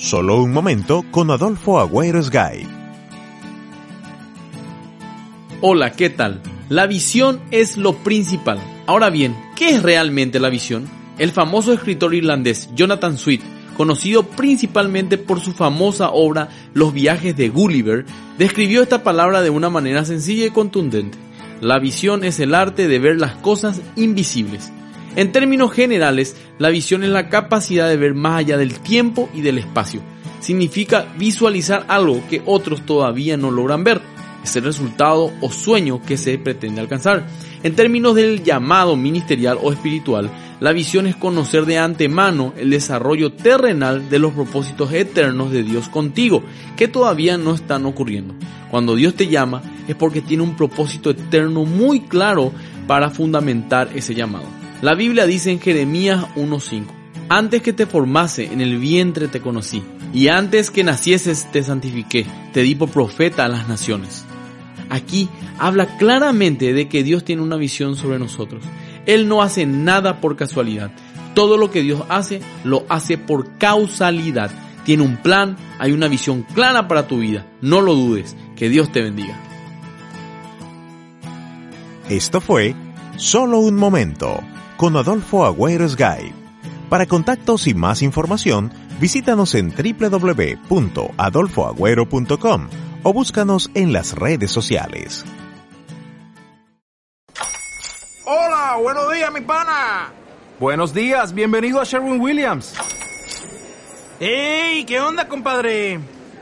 Solo un momento con Adolfo Agüero Sky. Hola, ¿qué tal? La visión es lo principal. Ahora bien, ¿qué es realmente la visión? El famoso escritor irlandés Jonathan Swift, conocido principalmente por su famosa obra Los viajes de Gulliver, describió esta palabra de una manera sencilla y contundente. La visión es el arte de ver las cosas invisibles. En términos generales, la visión es la capacidad de ver más allá del tiempo y del espacio. Significa visualizar algo que otros todavía no logran ver. Es el resultado o sueño que se pretende alcanzar. En términos del llamado ministerial o espiritual, la visión es conocer de antemano el desarrollo terrenal de los propósitos eternos de Dios contigo, que todavía no están ocurriendo. Cuando Dios te llama es porque tiene un propósito eterno muy claro para fundamentar ese llamado. La Biblia dice en Jeremías 1.5, antes que te formase en el vientre te conocí, y antes que nacieses te santifiqué, te di por profeta a las naciones. Aquí habla claramente de que Dios tiene una visión sobre nosotros. Él no hace nada por casualidad. Todo lo que Dios hace, lo hace por causalidad. Tiene un plan, hay una visión clara para tu vida. No lo dudes. Que Dios te bendiga. Esto fue Solo un momento con Adolfo Agüero Sky. Para contactos y más información, visítanos en www.adolfoagüero.com o búscanos en las redes sociales. Hola, buenos días, mi pana. Buenos días, bienvenido a Sherwin Williams. ¡Ey! ¿Qué onda, compadre?